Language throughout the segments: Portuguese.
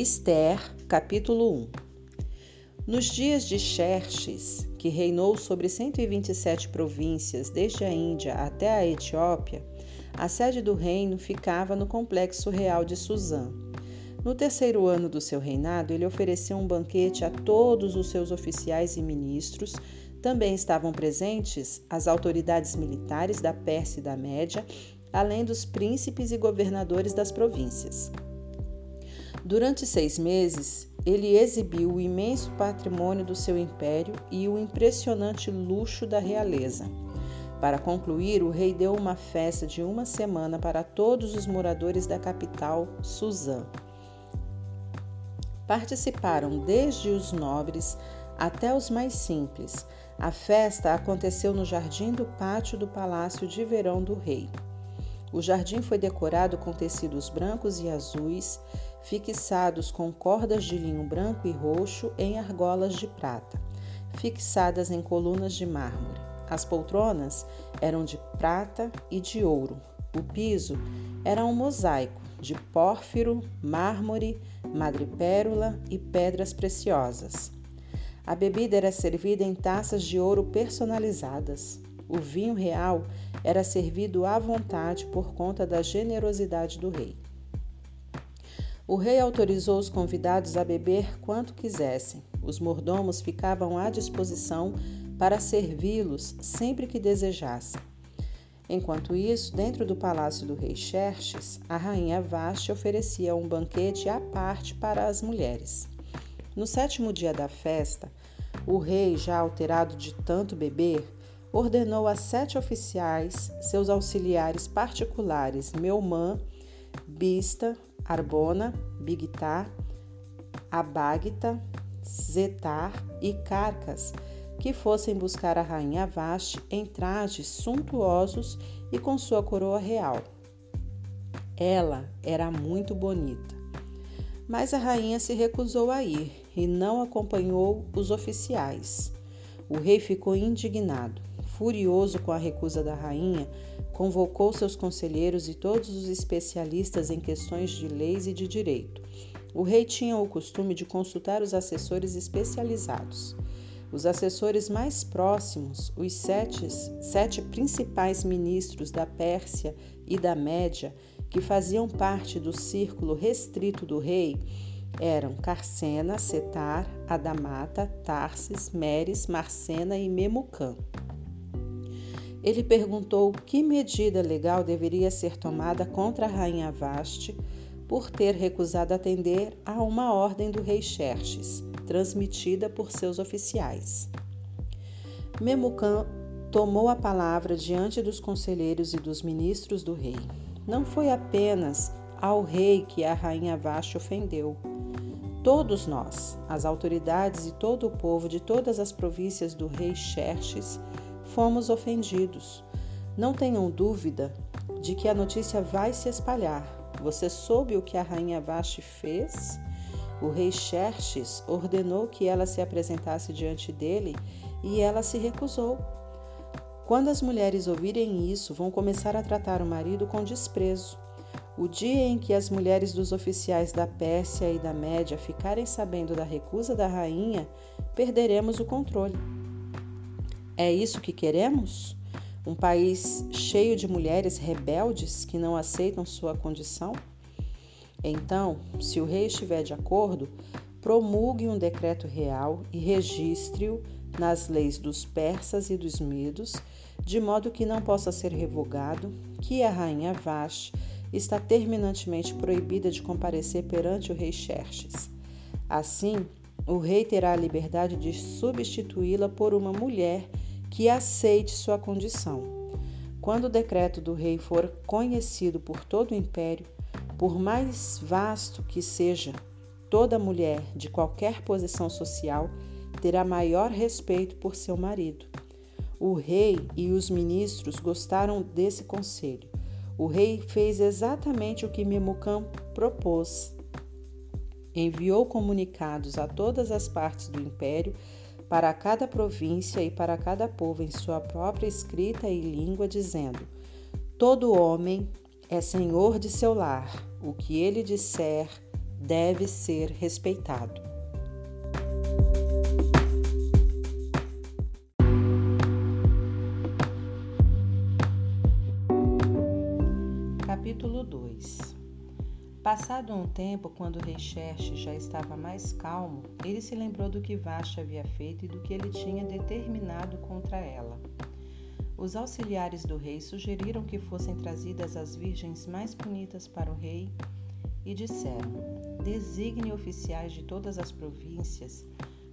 Esther, capítulo 1 Nos dias de Xerxes, que reinou sobre 127 províncias, desde a Índia até a Etiópia, a sede do reino ficava no complexo real de Suzã. No terceiro ano do seu reinado, ele ofereceu um banquete a todos os seus oficiais e ministros. Também estavam presentes as autoridades militares da Pérsia e da Média, além dos príncipes e governadores das províncias. Durante seis meses, ele exibiu o imenso patrimônio do seu império e o impressionante luxo da realeza. Para concluir, o rei deu uma festa de uma semana para todos os moradores da capital, Suzã. Participaram desde os nobres até os mais simples. A festa aconteceu no jardim do pátio do palácio de verão do rei. O jardim foi decorado com tecidos brancos e azuis, fixados com cordas de linho branco e roxo em argolas de prata, fixadas em colunas de mármore. As poltronas eram de prata e de ouro. O piso era um mosaico de pórfiro, mármore, madrepérola e pedras preciosas. A bebida era servida em taças de ouro personalizadas. O vinho real era servido à vontade por conta da generosidade do rei. O rei autorizou os convidados a beber quanto quisessem. Os mordomos ficavam à disposição para servi-los sempre que desejassem. Enquanto isso, dentro do palácio do rei Xerxes, a rainha Vashti oferecia um banquete à parte para as mulheres. No sétimo dia da festa, o rei, já alterado de tanto beber, ordenou a sete oficiais, seus auxiliares particulares, Meumã, Bista, Arbona, Bigtar, Abagta, Zetar e Carcas, que fossem buscar a rainha Vashti em trajes suntuosos e com sua coroa real. Ela era muito bonita. Mas a rainha se recusou a ir e não acompanhou os oficiais. O rei ficou indignado. Furioso com a recusa da rainha, convocou seus conselheiros e todos os especialistas em questões de leis e de direito. O rei tinha o costume de consultar os assessores especializados. Os assessores mais próximos, os sete, sete principais ministros da Pérsia e da Média, que faziam parte do círculo restrito do rei, eram Carcena, Setar, Adamata, Tarsis, Meres, Marcena e Memucã. Ele perguntou que medida legal deveria ser tomada contra a rainha Vaste por ter recusado atender a uma ordem do rei Xerxes, transmitida por seus oficiais. Memucã tomou a palavra diante dos conselheiros e dos ministros do rei. Não foi apenas ao rei que a rainha Vaste ofendeu. Todos nós, as autoridades e todo o povo de todas as províncias do rei Xerxes, fomos ofendidos. Não tenham dúvida de que a notícia vai se espalhar. Você soube o que a rainha Vashti fez? O rei Xerxes ordenou que ela se apresentasse diante dele e ela se recusou. Quando as mulheres ouvirem isso, vão começar a tratar o marido com desprezo. O dia em que as mulheres dos oficiais da Pérsia e da Média ficarem sabendo da recusa da rainha, perderemos o controle. É isso que queremos? Um país cheio de mulheres rebeldes que não aceitam sua condição? Então, se o rei estiver de acordo, promulgue um decreto real e registre-o nas leis dos persas e dos medos, de modo que não possa ser revogado, que a rainha Vashti está terminantemente proibida de comparecer perante o rei Xerxes. Assim, o rei terá a liberdade de substituí-la por uma mulher que aceite sua condição. Quando o decreto do rei for conhecido por todo o império, por mais vasto que seja, toda mulher de qualquer posição social terá maior respeito por seu marido. O rei e os ministros gostaram desse conselho. O rei fez exatamente o que Memucã propôs. Enviou comunicados a todas as partes do império para cada província e para cada povo em sua própria escrita e língua, dizendo: Todo homem é senhor de seu lar, o que ele disser, deve ser respeitado. Capítulo 2 Passado um tempo, quando o rei Xerxes já estava mais calmo, ele se lembrou do que Vashti havia feito e do que ele tinha determinado contra ela. Os auxiliares do rei sugeriram que fossem trazidas as virgens mais bonitas para o rei e disseram: Designe oficiais de todas as províncias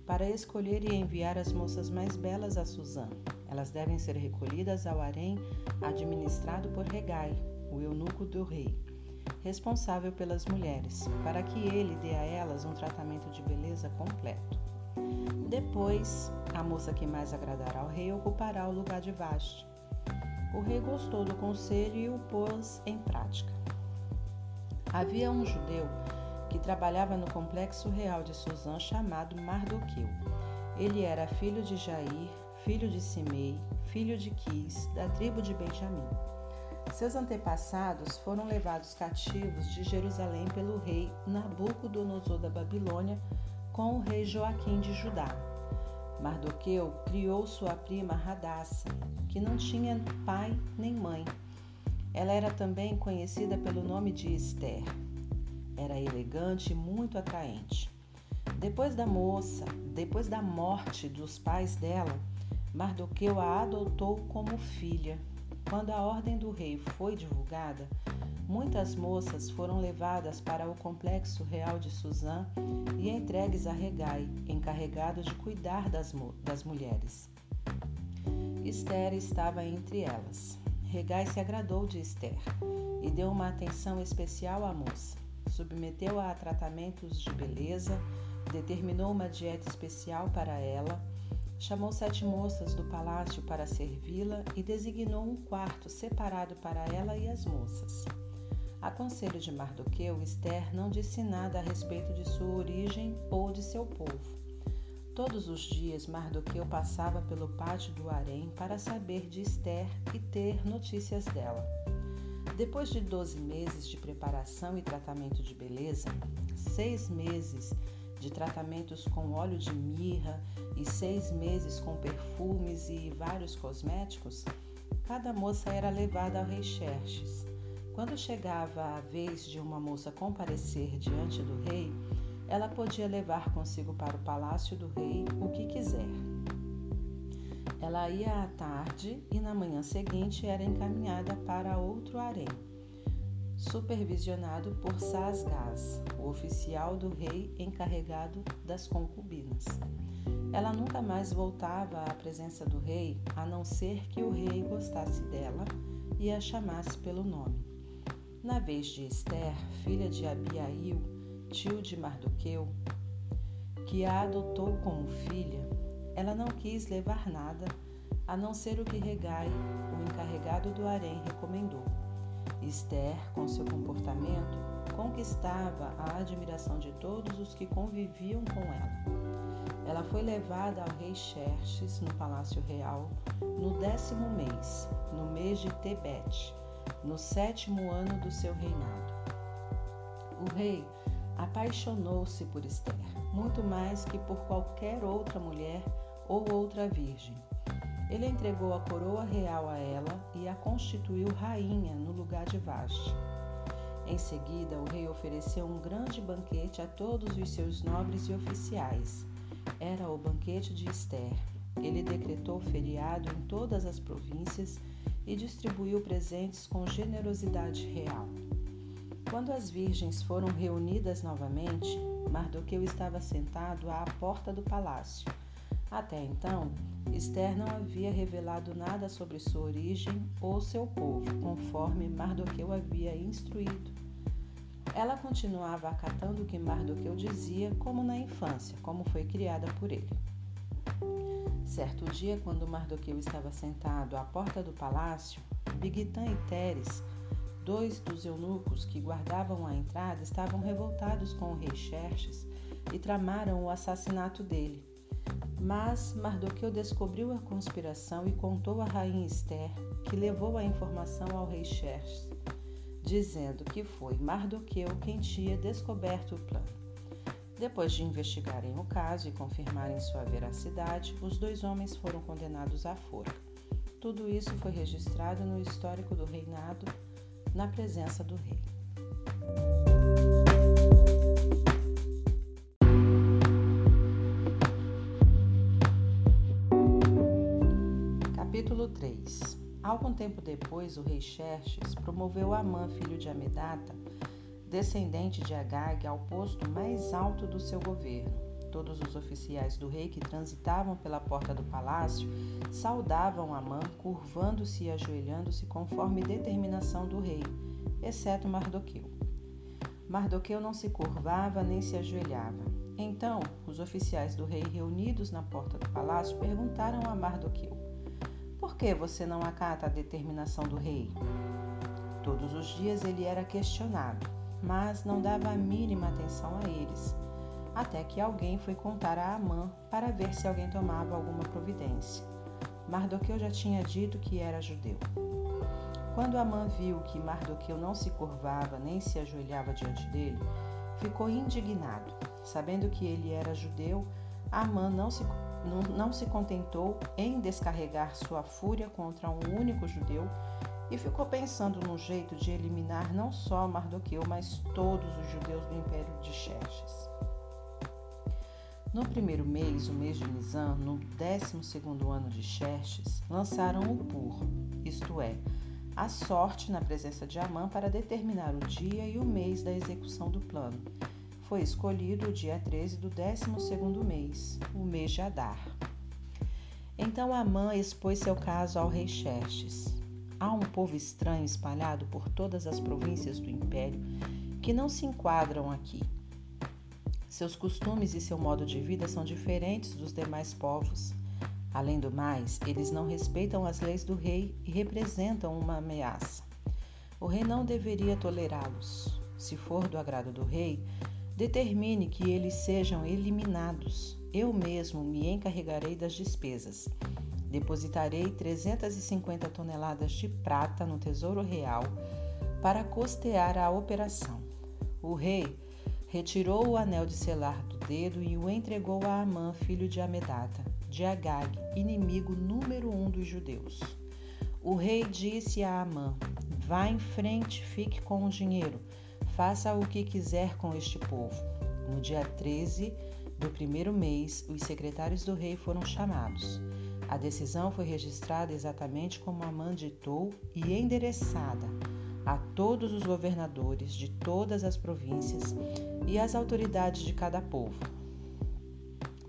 para escolher e enviar as moças mais belas a Suzã. Elas devem ser recolhidas ao harém administrado por Regai, o eunuco do rei, responsável pelas mulheres, para que ele dê a elas um tratamento de beleza completo. Depois, a moça que mais agradará ao rei ocupará o lugar de Vashti. O rei gostou do conselho e o pôs em prática. Havia um judeu que trabalhava no complexo real de Suzã chamado Mardoqueu. Ele era filho de Jair, filho de Simei, filho de Quis, da tribo de Benjamim. Seus antepassados foram levados cativos de Jerusalém pelo rei Nabucodonosor da Babilônia com o rei Joaquim de Judá. Mardoqueu criou sua prima Radassa, que não tinha pai nem mãe. Ela era também conhecida pelo nome de Esther. Era elegante e muito atraente. Depois da moça, depois da morte dos pais dela, Mardoqueu a adotou como filha. Quando a ordem do rei foi divulgada, muitas moças foram levadas para o complexo real de Suzã e entregues a Regai, encarregado de cuidar das, das mulheres. Esther estava entre elas. Regai se agradou de Esther e deu uma atenção especial à moça. Submeteu-a a tratamentos de beleza, determinou uma dieta especial para ela Chamou sete moças do palácio para servi-la e designou um quarto separado para ela e as moças. A conselho de Mardoqueu, Esther não disse nada a respeito de sua origem ou de seu povo. Todos os dias Mardoqueu passava pelo pátio do harém para saber de Esther e ter notícias dela. Depois de doze meses de preparação e tratamento de beleza, seis meses de tratamentos com óleo de mirra e seis meses com perfumes e vários cosméticos, cada moça era levada ao rei Xerxes. Quando chegava a vez de uma moça comparecer diante do rei, ela podia levar consigo para o palácio do rei o que quiser. Ela ia à tarde e na manhã seguinte era encaminhada para outro harém supervisionado por Sasgás, o oficial do rei encarregado das concubinas. Ela nunca mais voltava à presença do rei, a não ser que o rei gostasse dela e a chamasse pelo nome. Na vez de Esther, filha de Abiail, tio de Mardoqueu, que a adotou como filha, ela não quis levar nada a não ser o que Regai, o encarregado do harém, recomendou Esther, com seu comportamento, conquistava a admiração de todos os que conviviam com ela. Ela foi levada ao rei Xerxes no palácio real no décimo mês, no mês de Tebete, no sétimo ano do seu reinado. O rei apaixonou-se por Esther, muito mais que por qualquer outra mulher ou outra virgem. Ele entregou a coroa real a ela e a constituiu rainha no lugar de Vashti. Em seguida, o rei ofereceu um grande banquete a todos os seus nobres e oficiais. Era o banquete de Esther. Ele decretou feriado em todas as províncias e distribuiu presentes com generosidade real. Quando as virgens foram reunidas novamente, Mardoqueu estava sentado à porta do palácio. Até então, Esther não havia revelado nada sobre sua origem ou seu povo, conforme Mardoqueu havia instruído. Ela continuava acatando o que Mardoqueu dizia, como na infância, como foi criada por ele. Certo dia, quando Mardoqueu estava sentado à porta do palácio, Bigtan e Teres, dois dos eunucos que guardavam a entrada, estavam revoltados com o rei Xerxes e tramaram o assassinato dele. Mas Mardoqueu descobriu a conspiração e contou a rainha Esther, que levou a informação ao rei Xerxes. dizendo que foi Mardoqueu quem tinha descoberto o plano. Depois de investigarem o caso e confirmarem sua veracidade, os dois homens foram condenados à forca. Tudo isso foi registrado no histórico do reinado, na presença do rei. Algum tempo depois, o rei Xerxes promoveu Amã, filho de Amedata, descendente de Agag, ao posto mais alto do seu governo. Todos os oficiais do rei que transitavam pela porta do palácio saudavam Amã, curvando-se e ajoelhando-se conforme determinação do rei, exceto Mardoqueu. Mardoqueu não se curvava nem se ajoelhava. Então, os oficiais do rei reunidos na porta do palácio perguntaram a Mardoqueu: por que você não acata a determinação do rei? Todos os dias ele era questionado, mas não dava a mínima atenção a eles, até que alguém foi contar a Amã para ver se alguém tomava alguma providência. Mardoqueu já tinha dito que era judeu. Quando Amã viu que Mardoqueu não se curvava nem se ajoelhava diante dele, ficou indignado. Sabendo que ele era judeu, Amã não se não se contentou em descarregar sua fúria contra um único judeu e ficou pensando num jeito de eliminar não só Mardoqueu, mas todos os judeus do império de Xerxes. No primeiro mês, o mês de Nisan, no décimo segundo ano de Xerxes, lançaram o pur, isto é, a sorte na presença de Amã para determinar o dia e o mês da execução do plano foi escolhido o dia 13 do 12 mês, o mês de Adar. Então Amã expôs seu caso ao rei Xerxes. Há um povo estranho espalhado por todas as províncias do império que não se enquadram aqui. Seus costumes e seu modo de vida são diferentes dos demais povos. Além do mais, eles não respeitam as leis do rei e representam uma ameaça. O rei não deveria tolerá-los. Se for do agrado do rei, Determine que eles sejam eliminados. Eu mesmo me encarregarei das despesas. Depositarei 350 toneladas de prata no Tesouro Real para custear a operação. O rei retirou o anel de selar do dedo e o entregou a Amã, filho de Amedata, de Agag, inimigo número um dos judeus. O rei disse a Amã: Vá em frente, fique com o dinheiro Faça o que quiser com este povo. No dia 13 do primeiro mês, os secretários do rei foram chamados. A decisão foi registrada exatamente como Amã ditou e endereçada a todos os governadores de todas as províncias e às autoridades de cada povo.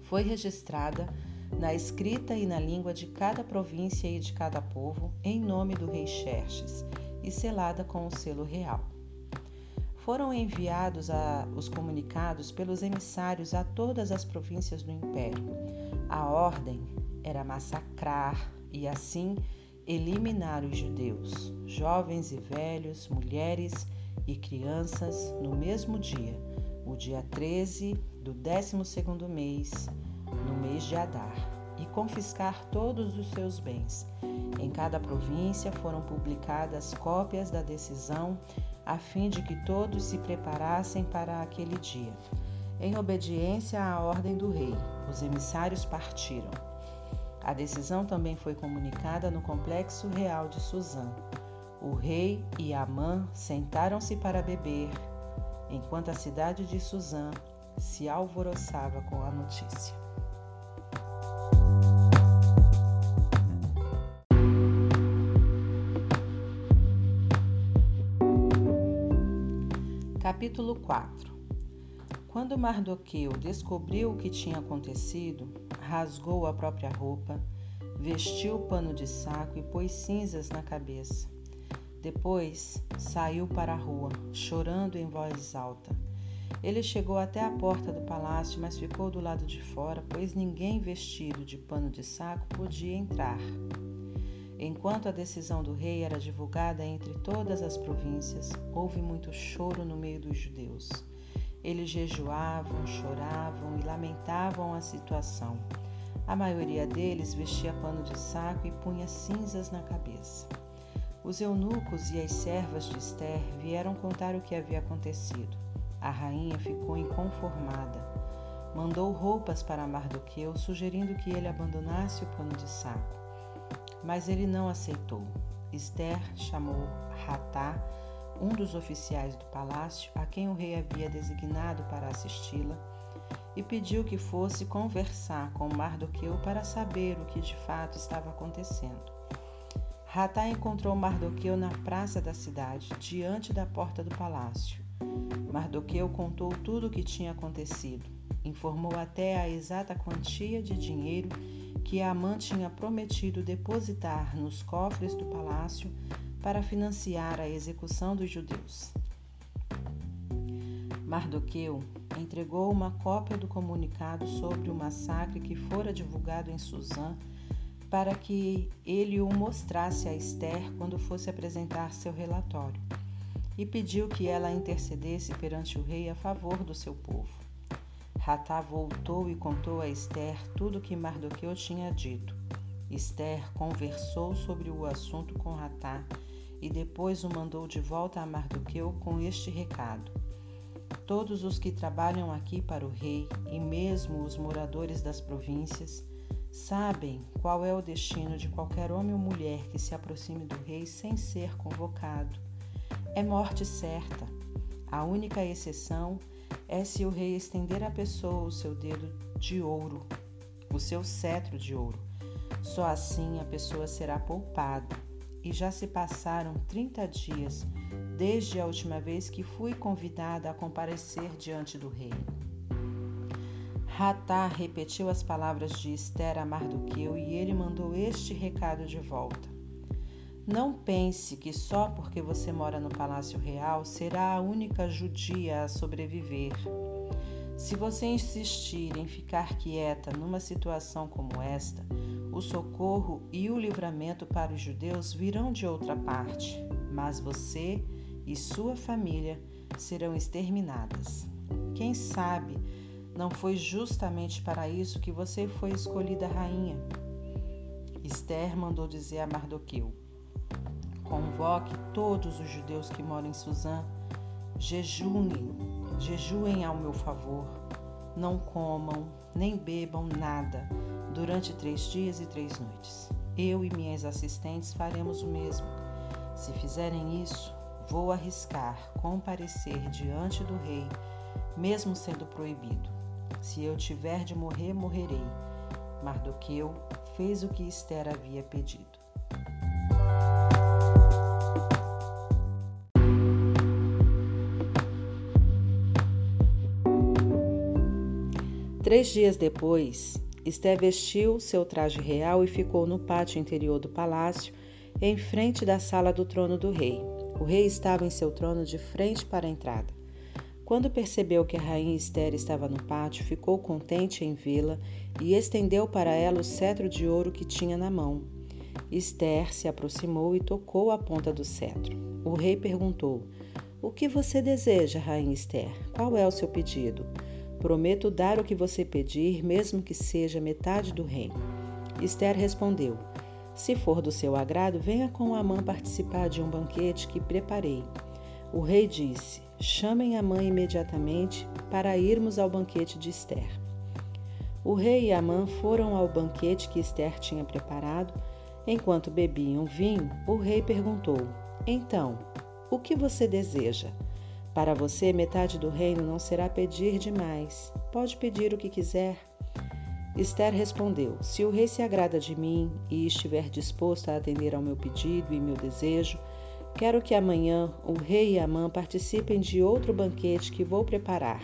Foi registrada na escrita e na língua de cada província e de cada povo, em nome do rei Xerxes, e selada com o selo real foram enviados a, os comunicados pelos emissários a todas as províncias do império. A ordem era massacrar e assim eliminar os judeus, jovens e velhos, mulheres e crianças, no mesmo dia, o dia 13 do 12 mês, no mês de Adar, e confiscar todos os seus bens. Em cada província foram publicadas cópias da decisão a fim de que todos se preparassem para aquele dia. Em obediência à ordem do rei, os emissários partiram. A decisão também foi comunicada no complexo real de Suzã. O rei e Amã sentaram-se para beber, enquanto a cidade de Suzã se alvoroçava com a notícia. Capítulo 4 Quando Mardoqueu descobriu o que tinha acontecido, rasgou a própria roupa, vestiu pano de saco e pôs cinzas na cabeça. Depois saiu para a rua, chorando em voz alta. Ele chegou até a porta do palácio, mas ficou do lado de fora, pois ninguém vestido de pano de saco podia entrar. Enquanto a decisão do rei era divulgada entre todas as províncias, houve muito choro no meio dos judeus. Eles jejuavam, choravam e lamentavam a situação. A maioria deles vestia pano de saco e punha cinzas na cabeça. Os eunucos e as servas de Esther vieram contar o que havia acontecido. A rainha ficou inconformada. Mandou roupas para Mardoqueu, sugerindo que ele abandonasse o pano de saco. Mas ele não aceitou. Esther chamou Ratá, um dos oficiais do palácio, a quem o rei havia designado para assisti-la, e pediu que fosse conversar com Mardoqueu para saber o que de fato estava acontecendo. Ratá encontrou Mardoqueu na praça da cidade, diante da porta do palácio. Mardoqueu contou tudo o que tinha acontecido, informou até a exata quantia de dinheiro que Amã tinha prometido depositar nos cofres do palácio para financiar a execução dos judeus. Mardoqueu entregou uma cópia do comunicado sobre o massacre que fora divulgado em Suzã para que ele o mostrasse a Esther quando fosse apresentar seu relatório, e pediu que ela intercedesse perante o rei a favor do seu povo. Ratá voltou e contou a Esther tudo o que Mardoqueu tinha dito. Esther conversou sobre o assunto com Ratá e depois o mandou de volta a Mardoqueu com este recado: Todos os que trabalham aqui para o rei, e mesmo os moradores das províncias, sabem qual é o destino de qualquer homem ou mulher que se aproxime do rei sem ser convocado. É morte certa. A única exceção é se o rei estender à pessoa o seu dedo de ouro, o seu cetro de ouro. Só assim a pessoa será poupada. E já se passaram 30 dias desde a última vez que fui convidada a comparecer diante do rei. Ratá repetiu as palavras de Esther a Mardoqueu e ele mandou este recado de volta. Não pense que só porque você mora no palácio real será a única judia a sobreviver. Se você insistir em ficar quieta numa situação como esta, o socorro e o livramento para os judeus virão de outra parte, mas você e sua família serão exterminadas. Quem sabe não foi justamente para isso que você foi escolhida rainha? Esther mandou dizer a Mardoqueu: Convoque todos os judeus que moram em Suzã, jejuem, jejuem ao meu favor, não comam nem bebam nada durante três dias e três noites. Eu e minhas assistentes faremos o mesmo. Se fizerem isso, Vou arriscar comparecer diante do rei, mesmo sendo proibido. Se eu tiver de morrer, morrerei. Mardoqueu fez o que Esther havia pedido. Três dias depois, Esther vestiu seu traje real e ficou no pátio interior do palácio, em frente da sala do trono do rei. O rei estava em seu trono de frente para a entrada. Quando percebeu que a rainha Esther estava no pátio, ficou contente em vê-la e estendeu para ela o cetro de ouro que tinha na mão. Esther se aproximou e tocou a ponta do cetro. O rei perguntou: O que você deseja, rainha Esther? Qual é o seu pedido? Prometo dar o que você pedir, mesmo que seja metade do reino. Esther respondeu: se for do seu agrado, venha com Amã participar de um banquete que preparei. O rei disse: Chamem a mãe imediatamente para irmos ao banquete de Esther. O rei e Amã foram ao banquete que Esther tinha preparado. Enquanto bebiam vinho, o rei perguntou: Então, o que você deseja? Para você, metade do reino não será pedir demais. Pode pedir o que quiser. Esther respondeu: Se o rei se agrada de mim e estiver disposto a atender ao meu pedido e meu desejo, quero que amanhã o rei e Amã participem de outro banquete que vou preparar.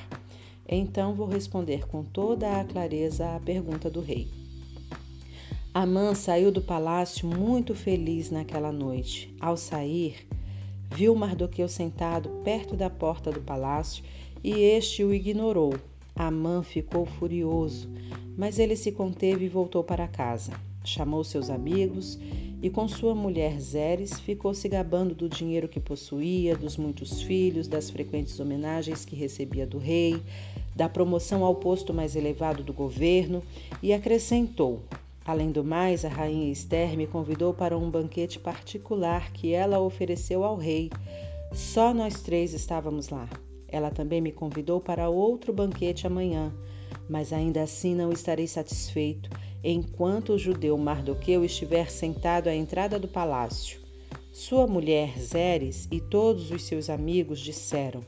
Então vou responder com toda a clareza à pergunta do rei. Amã saiu do palácio muito feliz naquela noite. Ao sair, viu Mardoqueu sentado perto da porta do palácio e este o ignorou. Amã ficou furioso mas ele se conteve e voltou para casa. Chamou seus amigos e, com sua mulher Zeres, ficou se gabando do dinheiro que possuía, dos muitos filhos, das frequentes homenagens que recebia do rei, da promoção ao posto mais elevado do governo e acrescentou: Além do mais, a rainha Esther me convidou para um banquete particular que ela ofereceu ao rei. Só nós três estávamos lá. Ela também me convidou para outro banquete amanhã, mas ainda assim não estarei satisfeito enquanto o judeu Mardoqueu estiver sentado à entrada do palácio. Sua mulher Zeres e todos os seus amigos disseram: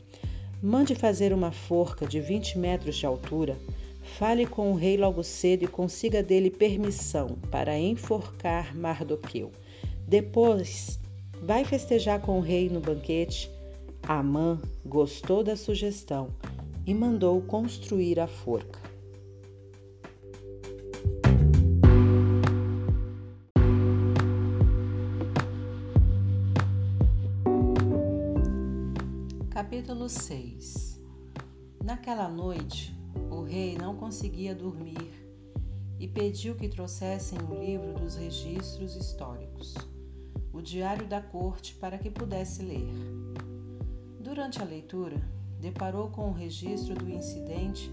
Mande fazer uma forca de vinte metros de altura Fale com o rei logo cedo e consiga dele permissão para enforcar Mardoqueu. Depois, vai festejar com o rei no banquete. Amã gostou da sugestão e mandou construir a forca. Capítulo 6 Naquela noite, o rei não conseguia dormir e pediu que trouxessem o livro dos registros históricos, o diário da corte, para que pudesse ler. Durante a leitura, deparou com o registro do incidente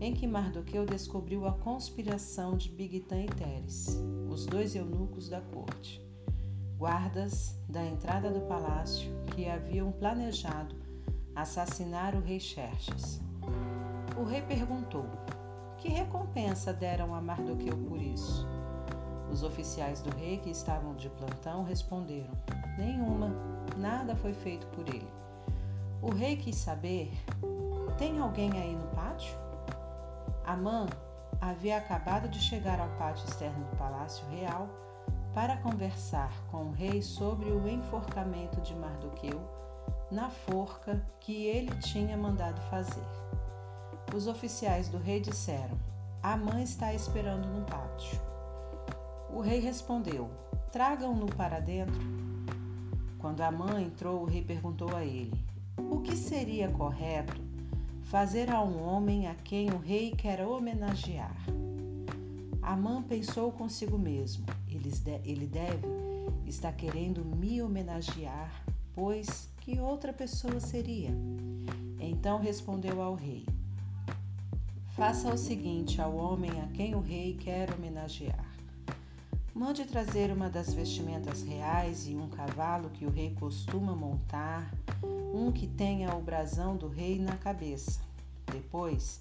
em que Mardoqueu descobriu a conspiração de Bigtan e Teres, os dois eunucos da corte, guardas da entrada do palácio que haviam planejado assassinar o rei Xerxes. O rei perguntou: Que recompensa deram a Mardoqueu por isso? Os oficiais do rei que estavam de plantão responderam: Nenhuma, nada foi feito por ele. O rei quis saber: Tem alguém aí no pátio? Amã havia acabado de chegar ao pátio externo do palácio real para conversar com o rei sobre o enforcamento de Mardoqueu na forca que ele tinha mandado fazer. Os oficiais do rei disseram: A mãe está esperando no pátio. O rei respondeu: Tragam-no para dentro. Quando a mãe entrou, o rei perguntou a ele: O que seria correto fazer a um homem a quem o rei quer homenagear? Amã pensou consigo mesmo: ele deve estar querendo me homenagear, pois que outra pessoa seria? Então respondeu ao rei: Faça o seguinte ao homem a quem o rei quer homenagear. Mande trazer uma das vestimentas reais e um cavalo que o rei costuma montar, um que tenha o brasão do rei na cabeça. Depois,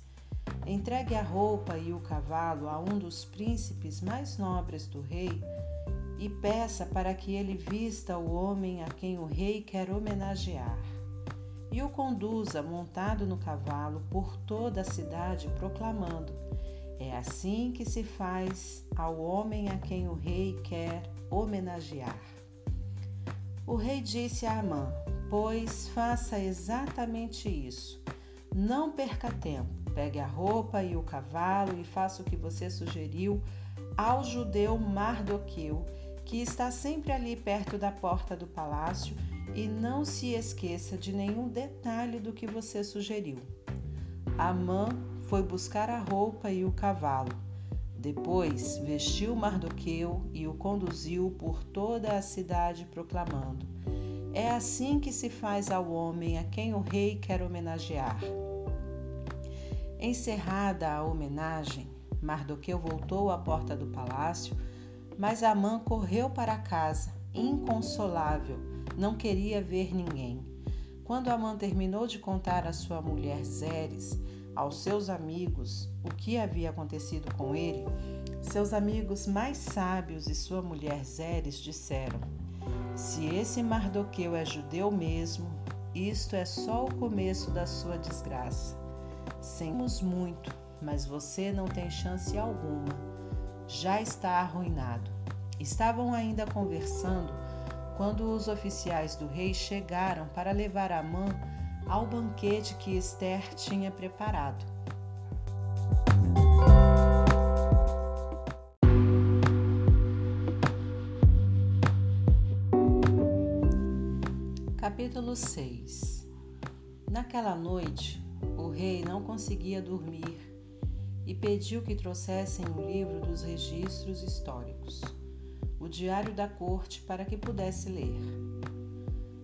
entregue a roupa e o cavalo a um dos príncipes mais nobres do rei e peça para que ele vista o homem a quem o rei quer homenagear e o conduza montado no cavalo por toda a cidade, proclamando: É assim que se faz ao homem a quem o rei quer homenagear. O rei disse a Amã: Pois faça exatamente isso. Não perca tempo. Pegue a roupa e o cavalo e faça o que você sugeriu ao judeu Mardoqueu, que está sempre ali perto da porta do palácio e não se esqueça de nenhum detalhe do que você sugeriu. Amã foi buscar a roupa e o cavalo. Depois vestiu Mardoqueu e o conduziu por toda a cidade, proclamando: É assim que se faz ao homem a quem o rei quer homenagear. Encerrada a homenagem, Mardoqueu voltou à porta do palácio, mas Amã correu para casa, inconsolável não queria ver ninguém. Quando Amã terminou de contar à sua mulher Zeres, aos seus amigos, o que havia acontecido com ele, seus amigos mais sábios e sua mulher Zeres disseram: Se esse Mardoqueu é judeu mesmo, isto é só o começo da sua desgraça. Sentimos muito, mas você não tem chance alguma. Já está arruinado. Estavam ainda conversando quando os oficiais do rei chegaram para levar Amã ao banquete que Esther tinha preparado. Capítulo 6 Naquela noite, o rei não conseguia dormir e pediu que trouxessem o livro dos registros históricos o diário da corte para que pudesse ler.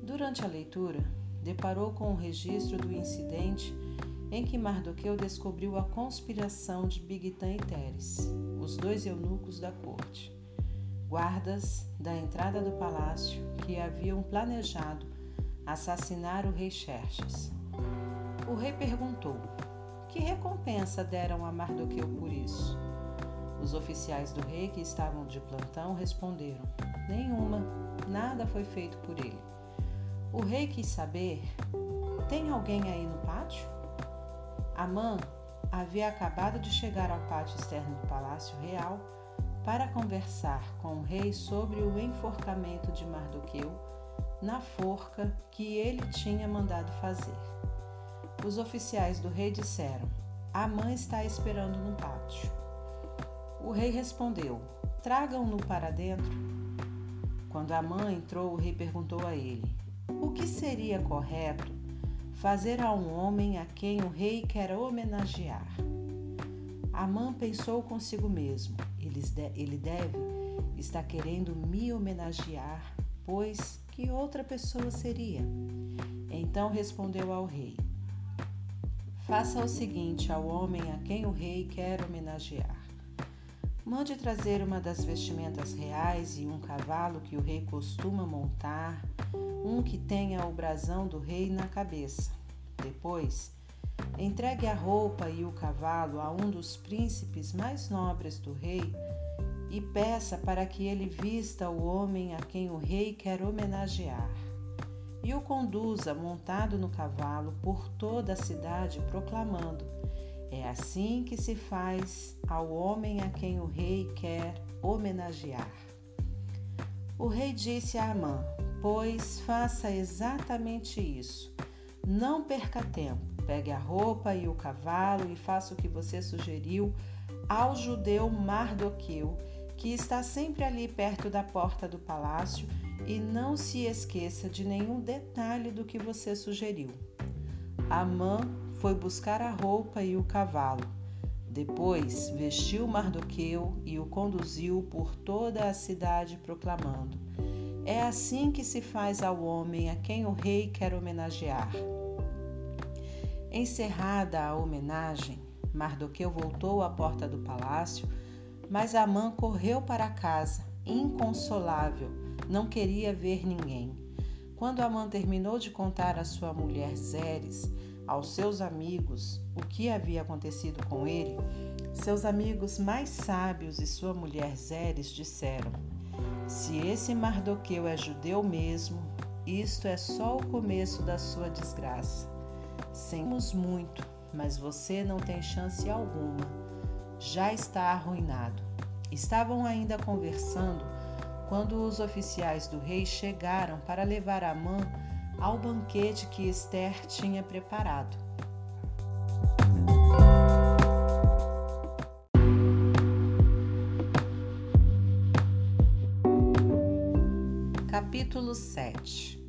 Durante a leitura, deparou com o registro do incidente em que Mardoqueu descobriu a conspiração de Bigtan e Teres, os dois eunucos da corte, guardas da entrada do palácio que haviam planejado assassinar o rei Xerxes. O rei perguntou: Que recompensa deram a Mardoqueu por isso? Os oficiais do rei que estavam de plantão responderam: Nenhuma, nada foi feito por ele. O rei quis saber: Tem alguém aí no pátio? Amã havia acabado de chegar ao pátio externo do palácio real para conversar com o rei sobre o enforcamento de Mardoqueu na forca que ele tinha mandado fazer. Os oficiais do rei disseram: Amã está esperando no pátio. O rei respondeu: Tragam-no para dentro. Quando Amã entrou, o rei perguntou a ele: O que seria correto fazer a um homem a quem o rei quer homenagear? Amã pensou consigo mesmo: ele deve estar querendo me homenagear, pois que outra pessoa seria? Então respondeu ao rei: Faça o seguinte ao homem a quem o rei quer homenagear. Mande trazer uma das vestimentas reais e um cavalo que o rei costuma montar, um que tenha o brasão do rei na cabeça. Depois, entregue a roupa e o cavalo a um dos príncipes mais nobres do rei e peça para que ele vista o homem a quem o rei quer homenagear e o conduza montado no cavalo por toda a cidade, proclamando: é assim que se faz ao homem a quem o rei quer homenagear. O rei disse a Amã: Pois faça exatamente isso. Não perca tempo. Pegue a roupa e o cavalo e faça o que você sugeriu ao judeu Mardoqueu, que está sempre ali perto da porta do palácio, e não se esqueça de nenhum detalhe do que você sugeriu. Amã foi buscar a roupa e o cavalo. Depois vestiu Mardoqueu e o conduziu por toda a cidade, proclamando: É assim que se faz ao homem a quem o rei quer homenagear. Encerrada a homenagem, Mardoqueu voltou à porta do palácio, mas Amã correu para casa, inconsolável, não queria ver ninguém. Quando Amã terminou de contar à sua mulher Zeres aos seus amigos o que havia acontecido com ele, seus amigos mais sábios e sua mulher Zeres disseram: Se esse Mardoqueu é judeu mesmo, isto é só o começo da sua desgraça. Semos muito, mas você não tem chance alguma. Já está arruinado. Estavam ainda conversando quando os oficiais do rei chegaram para levar a mão ao banquete que Esther tinha preparado. Capítulo 7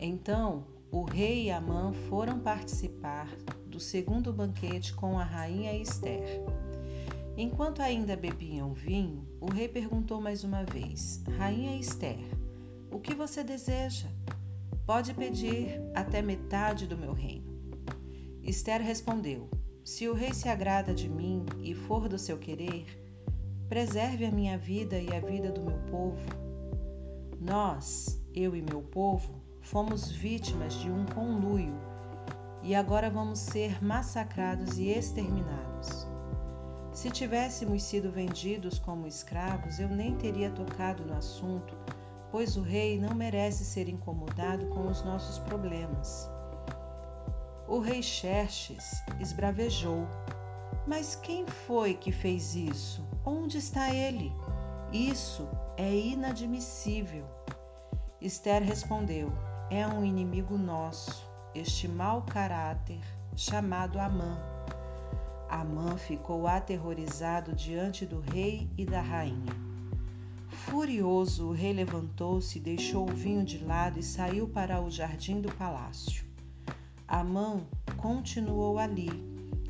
Então o rei e Amã foram participar do segundo banquete com a rainha Esther. Enquanto ainda bebiam vinho, o rei perguntou mais uma vez: Rainha Esther, o que você deseja? Pode pedir até metade do meu reino. Esther respondeu: Se o rei se agrada de mim e for do seu querer, preserve a minha vida e a vida do meu povo. Nós, eu e meu povo, fomos vítimas de um conluio e agora vamos ser massacrados e exterminados. Se tivéssemos sido vendidos como escravos, eu nem teria tocado no assunto pois o rei não merece ser incomodado com os nossos problemas. O rei Xerxes esbravejou. Mas quem foi que fez isso? Onde está ele? Isso é inadmissível. Esther respondeu: É um inimigo nosso, este mau caráter chamado Amã. Amã ficou aterrorizado diante do rei e da rainha. Furioso, o rei levantou-se, deixou o vinho de lado e saiu para o jardim do palácio. Amã continuou ali,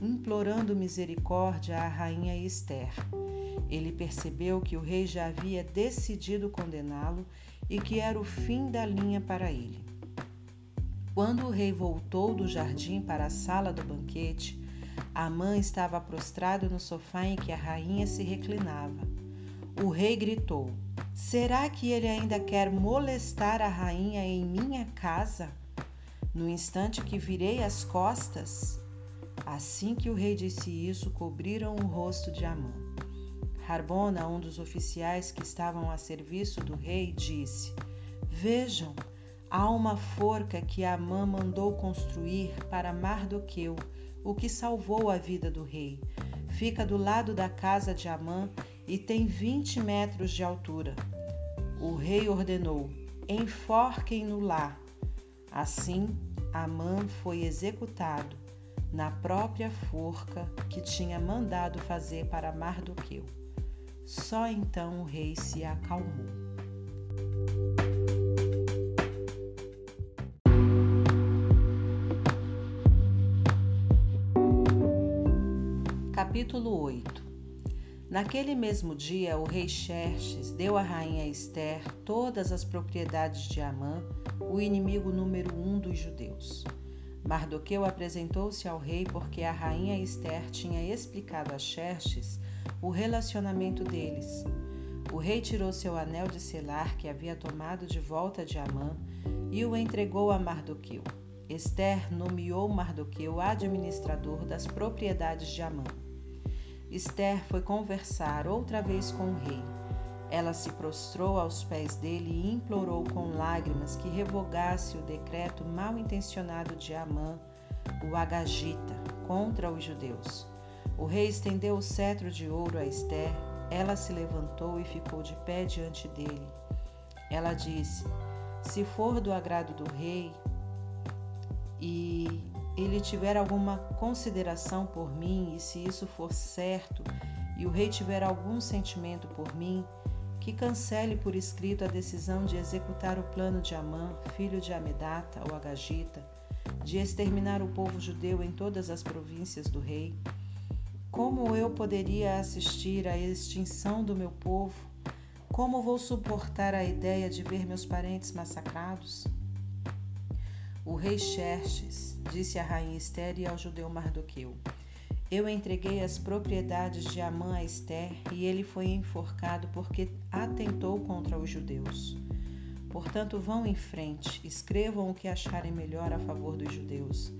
implorando misericórdia à rainha Esther. Ele percebeu que o rei já havia decidido condená-lo e que era o fim da linha para ele. Quando o rei voltou do jardim para a sala do banquete, Amã estava prostrado no sofá em que a rainha se reclinava. O rei gritou: Será que ele ainda quer molestar a rainha em minha casa? No instante que virei as costas, assim que o rei disse isso, cobriram o rosto de Amã. Harbona, um dos oficiais que estavam a serviço do rei, disse: Vejam, há uma forca que Amã mandou construir para Mardoqueu, o que salvou a vida do rei. Fica do lado da casa de Amã e tem 20 metros de altura. O rei ordenou: enforquem-no lá. Assim, Amã foi executado na própria forca que tinha mandado fazer para Mardoqueu. Só então o rei se acalmou. Capítulo 8 Naquele mesmo dia, o rei Xerxes deu à rainha Esther todas as propriedades de Amã, o inimigo número um dos judeus. Mardoqueu apresentou-se ao rei porque a rainha Esther tinha explicado a Xerxes o relacionamento deles. O rei tirou seu anel de selar que havia tomado de volta de Amã e o entregou a Mardoqueu. Esther nomeou Mardoqueu administrador das propriedades de Amã. Esther foi conversar outra vez com o rei. Ela se prostrou aos pés dele e implorou com lágrimas que revogasse o decreto mal intencionado de Amã, o Agagita, contra os judeus. O rei estendeu o cetro de ouro a Esther. Ela se levantou e ficou de pé diante dele. Ela disse: Se for do agrado do rei e ele tiver alguma consideração por mim, e se isso for certo, e o rei tiver algum sentimento por mim, que cancele por escrito a decisão de executar o plano de Amã, filho de Amedata, ou Agagita, de exterminar o povo judeu em todas as províncias do rei como eu poderia assistir à extinção do meu povo? Como vou suportar a ideia de ver meus parentes massacrados? O rei Xerxes disse à rainha Esther e ao judeu Mardoqueu: Eu entreguei as propriedades de Amã a Esther e ele foi enforcado porque atentou contra os judeus. Portanto, vão em frente, escrevam o que acharem melhor a favor dos judeus.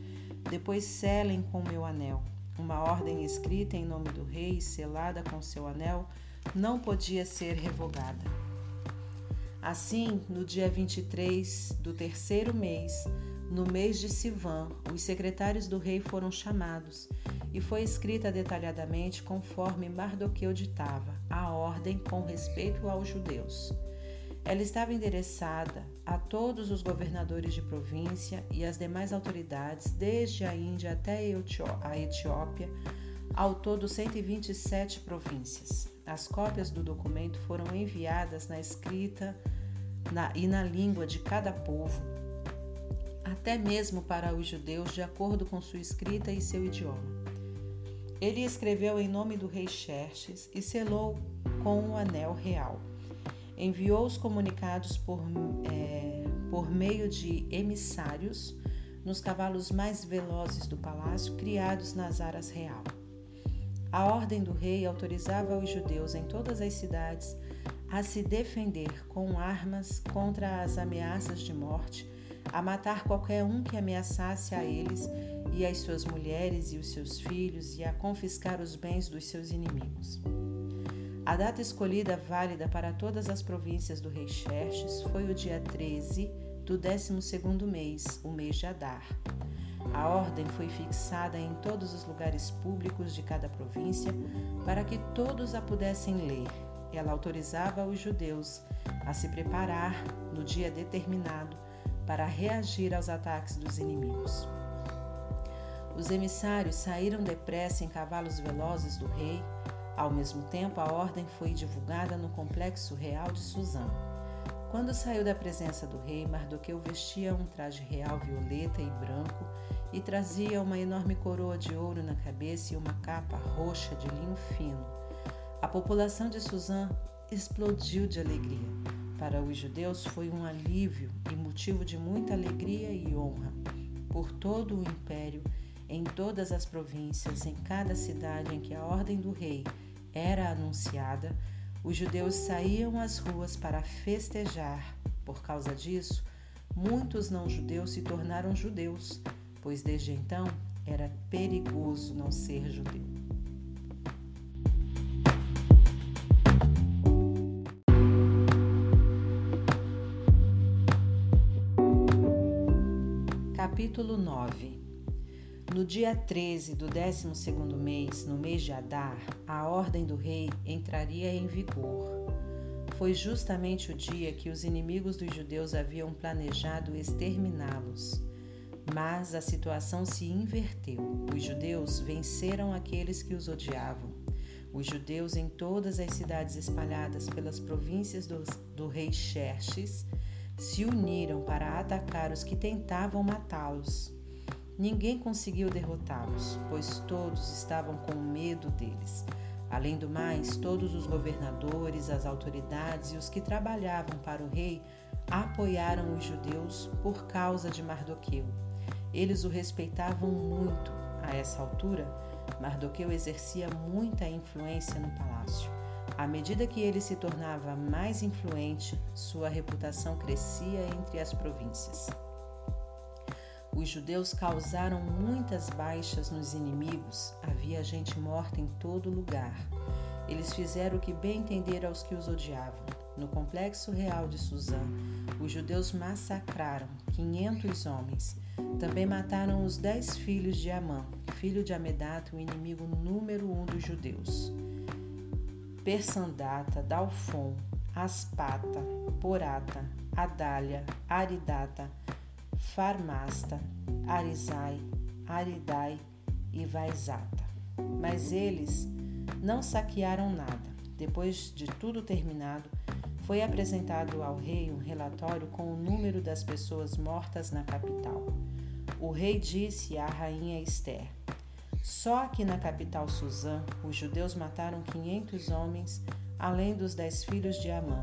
Depois selem com meu anel. Uma ordem escrita em nome do rei, selada com seu anel, não podia ser revogada. Assim, no dia 23 do terceiro mês, no mês de Sivan, os secretários do rei foram chamados e foi escrita detalhadamente, conforme Mardoqueu ditava, a ordem com respeito aos judeus. Ela estava endereçada a todos os governadores de província e as demais autoridades, desde a Índia até a Etiópia, ao todo 127 províncias. As cópias do documento foram enviadas na escrita na, e na língua de cada povo, até mesmo para os judeus, de acordo com sua escrita e seu idioma. Ele escreveu em nome do rei Xerxes e selou com o um anel real enviou os comunicados por, é, por meio de emissários nos cavalos mais velozes do palácio, criados nas aras real. A ordem do rei autorizava os judeus em todas as cidades a se defender com armas contra as ameaças de morte, a matar qualquer um que ameaçasse a eles e as suas mulheres e os seus filhos e a confiscar os bens dos seus inimigos. A data escolhida válida para todas as províncias do rei Xerxes foi o dia 13 do 12º mês, o mês de Adar. A ordem foi fixada em todos os lugares públicos de cada província para que todos a pudessem ler. Ela autorizava os judeus a se preparar no dia determinado para reagir aos ataques dos inimigos. Os emissários saíram depressa em cavalos velozes do rei ao mesmo tempo, a ordem foi divulgada no complexo real de Suzã. Quando saiu da presença do rei, Mardoqueu vestia um traje real violeta e branco e trazia uma enorme coroa de ouro na cabeça e uma capa roxa de linho fino. A população de Suzã explodiu de alegria. Para os judeus foi um alívio e motivo de muita alegria e honra. Por todo o império, Em todas as províncias, em cada cidade em que a ordem do rei era anunciada, os judeus saíam às ruas para festejar. Por causa disso, muitos não-judeus se tornaram judeus, pois desde então era perigoso não ser judeu. Capítulo 9 No dia 13 do 12 mês, no mês de Adar, a ordem do rei entraria em vigor. Foi justamente o dia que os inimigos dos judeus haviam planejado exterminá-los. Mas a situação se inverteu. Os judeus venceram aqueles que os odiavam. Os judeus em todas as cidades espalhadas pelas províncias do, do rei Xerxes se uniram para atacar os que tentavam matá-los. Ninguém conseguiu derrotá-los, pois todos estavam com medo deles. Além do mais, todos os governadores, as autoridades e os que trabalhavam para o rei apoiaram os judeus por causa de Mardoqueu. Eles o respeitavam muito. A essa altura, Mardoqueu exercia muita influência no palácio. À medida que ele se tornava mais influente, sua reputação crescia entre as províncias. Os judeus causaram muitas baixas nos inimigos, havia gente morta em todo lugar. Eles fizeram o que bem entenderam aos que os odiavam. No complexo real de Suzã, os judeus massacraram 500 homens. Também mataram os dez filhos de Amã, filho de Amedato, o inimigo número um dos judeus. Persandata, Dalfon, Aspata, Porata, Adália, Aridata, Farmasta, Arizai, Aridai e Vaizata. Mas eles não saquearam nada. Depois de tudo terminado, foi apresentado ao rei um relatório com o número das pessoas mortas na capital. O rei disse à rainha Esther: só aqui na capital Suzã, os judeus mataram 500 homens, além dos dez filhos de Amã.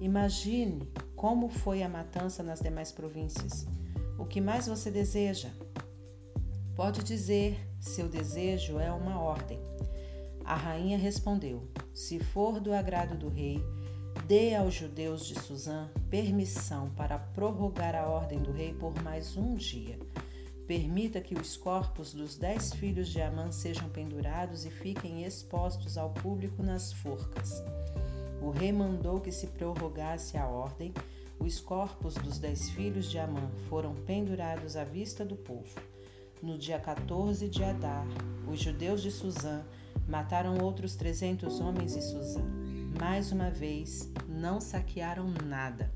Imagine como foi a matança nas demais províncias. O que mais você deseja? Pode dizer, seu desejo é uma ordem. A rainha respondeu: Se for do agrado do rei, dê aos judeus de Suzã permissão para prorrogar a ordem do rei por mais um dia Permita que os corpos dos dez filhos de Amã sejam pendurados e fiquem expostos ao público nas forcas. O rei mandou que se prorrogasse a ordem. Os corpos dos dez filhos de Amã foram pendurados à vista do povo. No dia 14 de Adar, os judeus de Suzã mataram outros trezentos homens em Suzã. Mais uma vez, não saquearam nada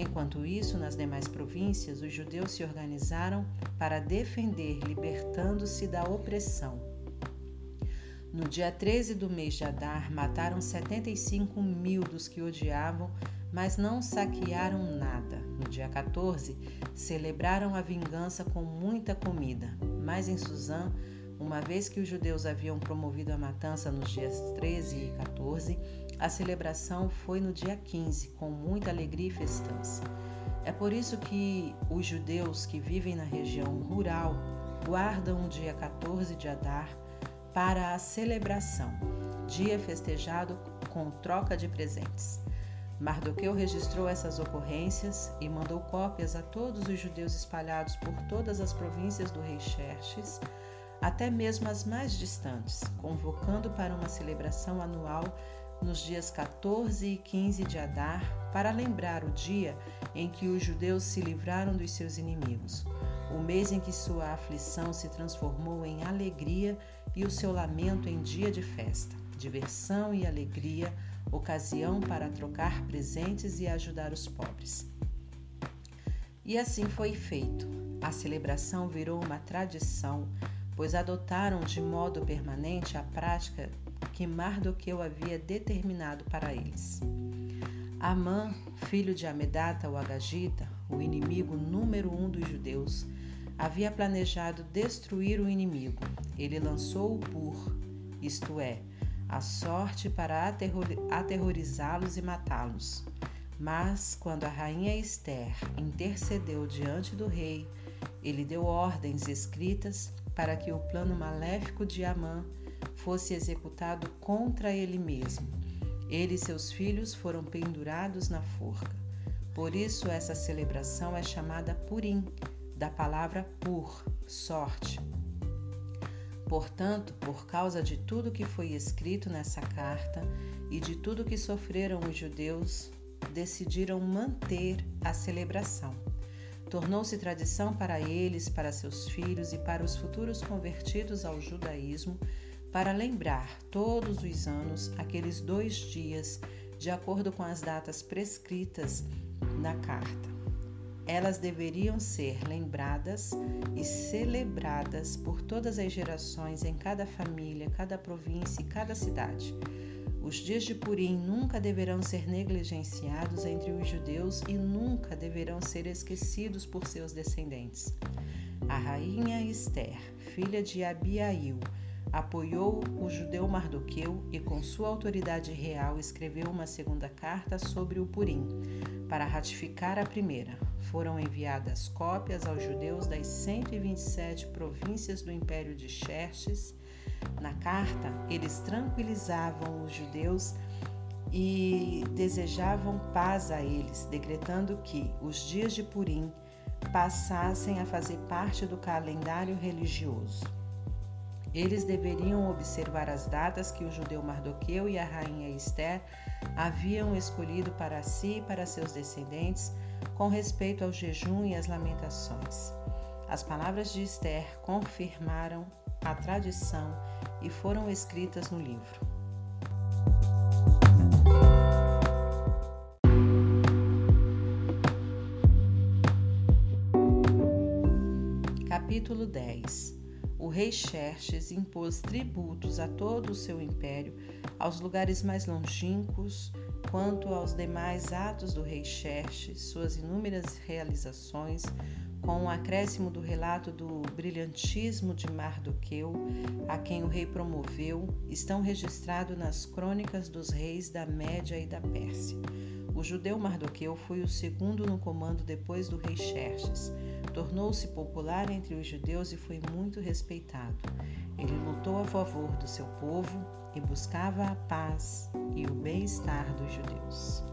Enquanto isso, nas demais províncias, os judeus se organizaram para defender, libertando-se da opressão. No dia 13 do mês de Adar, mataram 75 mil dos que odiavam, mas não saquearam nada. No dia 14, celebraram a vingança com muita comida. Mas em Suzã, uma vez que os judeus haviam promovido a matança nos dias 13 e 14, a celebração foi no dia 15, com muita alegria e festança. É por isso que os judeus que vivem na região rural guardam o dia 14 de Adar para a celebração, dia festejado com troca de presentes. Mardoqueu registrou essas ocorrências e mandou cópias a todos os judeus espalhados por todas as províncias do rei Xerxes, até mesmo as mais distantes, convocando para uma celebração anual nos dias 14 e 15 de Adar, para lembrar o dia em que os judeus se livraram dos seus inimigos, o mês em que sua aflição se transformou em alegria e o seu lamento em dia de festa, diversão e alegria, ocasião para trocar presentes e ajudar os pobres. E assim foi feito. A celebração virou uma tradição, pois adotaram de modo permanente a prática que Mardoqueu havia determinado para eles. Amã, filho de Amedata o Agagita, o inimigo número um dos judeus, havia planejado destruir o inimigo. Ele lançou o pur, isto é, a sorte para aterrorizá-los e matá-los. Mas, quando a rainha Esther intercedeu diante do rei, ele deu ordens escritas para que o plano maléfico de Amã fosse executado contra ele mesmo. Ele e seus filhos foram pendurados na forca. Por isso, essa celebração é chamada Purim, da palavra pur, sorte. Portanto, por causa de tudo que foi escrito nessa carta e de tudo que sofreram os judeus, decidiram manter a celebração. Tornou-se tradição para eles, para seus filhos e para os futuros convertidos ao judaísmo para lembrar todos os anos aqueles dois dias, de acordo com as datas prescritas na carta. Elas deveriam ser lembradas e celebradas por todas as gerações em cada família, cada província e cada cidade. Os dias de Purim nunca deverão ser negligenciados entre os judeus e nunca deverão ser esquecidos por seus descendentes. A rainha Esther, filha de Abiail, apoiou o judeu Mardoqueu e, com sua autoridade real, escreveu uma segunda carta sobre o Purim, para ratificar a primeira. Foram enviadas cópias aos judeus das 127 províncias do Império de Xerxes. Na carta, eles tranquilizavam os judeus e desejavam paz a eles, decretando que os dias de Purim passassem a fazer parte do calendário religioso. Eles deveriam observar as datas que o judeu Mardoqueu e a rainha Esther haviam escolhido para si e para seus descendentes com respeito ao jejum e às lamentações. As palavras de Esther confirmaram a tradição e foram escritas no livro. Capítulo 10 o rei Xerxes impôs tributos a todo o seu império, aos lugares mais longínquos, quanto aos demais atos do rei Xerxes, suas inúmeras realizações, com o acréscimo do relato do brilhantismo de Mardoqueu, a quem o rei promoveu, estão registrados nas crônicas dos reis da Média e da Pérsia. O judeu Mardoqueu foi o segundo no comando depois do rei Xerxes. Tornou-se popular entre os judeus e foi muito respeitado. Ele lutou a favor do seu povo e buscava a paz e o bem-estar dos judeus.